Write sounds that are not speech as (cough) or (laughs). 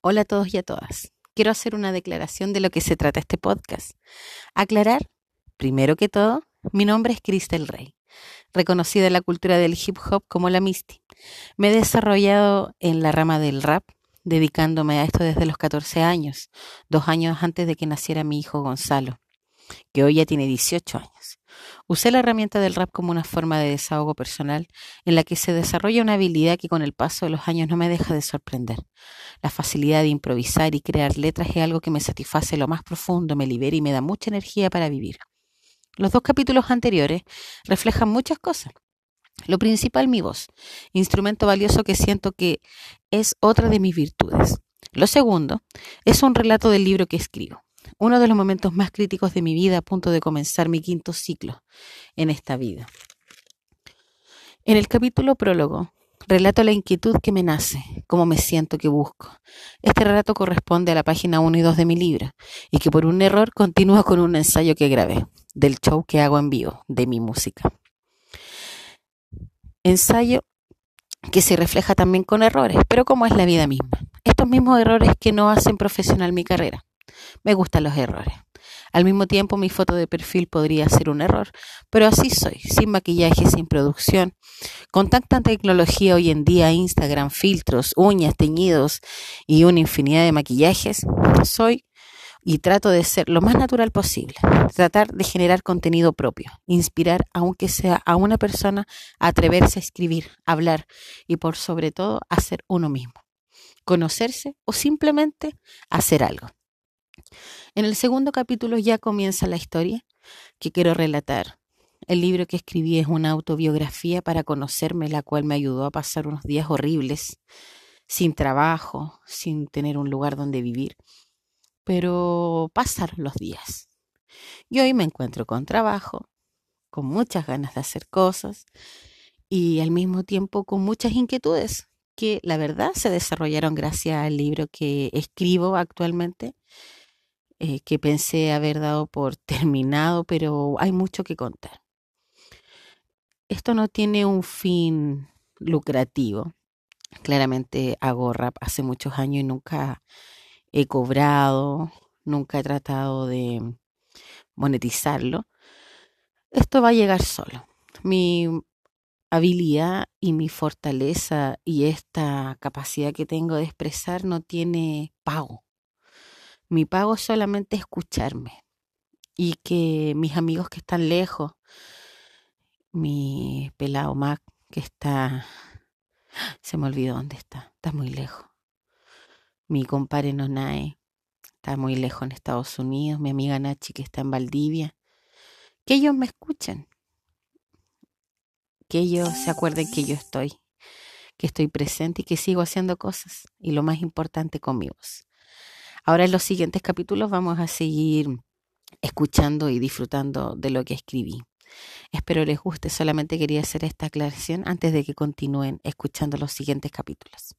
Hola a todos y a todas. Quiero hacer una declaración de lo que se trata este podcast. Aclarar, primero que todo, mi nombre es Cristel Rey, reconocida en la cultura del hip hop como la Misty. Me he desarrollado en la rama del rap, dedicándome a esto desde los 14 años, dos años antes de que naciera mi hijo Gonzalo, que hoy ya tiene 18 años. Usé la herramienta del rap como una forma de desahogo personal en la que se desarrolla una habilidad que con el paso de los años no me deja de sorprender. La facilidad de improvisar y crear letras es algo que me satisface lo más profundo, me libera y me da mucha energía para vivir. Los dos capítulos anteriores reflejan muchas cosas. Lo principal, mi voz, instrumento valioso que siento que es otra de mis virtudes. Lo segundo es un relato del libro que escribo uno de los momentos más críticos de mi vida a punto de comenzar mi quinto ciclo en esta vida. En el capítulo prólogo, relato la inquietud que me nace, cómo me siento que busco. Este relato corresponde a la página 1 y 2 de mi libro, y que por un error continúa con un ensayo que grabé, del show que hago en vivo, de mi música. Ensayo que se refleja también con errores, pero como es la vida misma. Estos mismos errores que no hacen profesional mi carrera. Me gustan los errores. Al mismo tiempo, mi foto de perfil podría ser un error, pero así soy, sin maquillaje, sin producción. Con tanta tecnología hoy en día, Instagram, filtros, uñas, teñidos y una infinidad de maquillajes, soy y trato de ser lo más natural posible. Tratar de generar contenido propio, inspirar, aunque sea a una persona, a atreverse a escribir, hablar y por sobre todo a ser uno mismo. Conocerse o simplemente hacer algo. En el segundo capítulo ya comienza la historia que quiero relatar. El libro que escribí es una autobiografía para conocerme, la cual me ayudó a pasar unos días horribles, sin trabajo, sin tener un lugar donde vivir. Pero pasaron los días. Y hoy me encuentro con trabajo, con muchas ganas de hacer cosas y al mismo tiempo con muchas inquietudes que la verdad se desarrollaron gracias al libro que escribo actualmente eh, que pensé haber dado por (laughs) terminado, pero hay mucho que contar. Esto no tiene un fin lucrativo. Claramente hago hace muchos años y nunca he cobrado, nunca he tratado de monetizarlo. Esto va a llegar solo. Mi habilidad y mi fortaleza y esta capacidad que tengo de expresar no tiene pago. Mi pago es solamente escucharme y que mis amigos que están lejos, mi pelado Mac que está, se me olvidó dónde está, está muy lejos. Mi compadre Nonae está muy lejos en Estados Unidos, mi amiga Nachi que está en Valdivia, que ellos me escuchen, que ellos se acuerden que yo estoy, que estoy presente y que sigo haciendo cosas y lo más importante con. Ahora en los siguientes capítulos vamos a seguir escuchando y disfrutando de lo que escribí. Espero les guste, solamente quería hacer esta aclaración antes de que continúen escuchando los siguientes capítulos.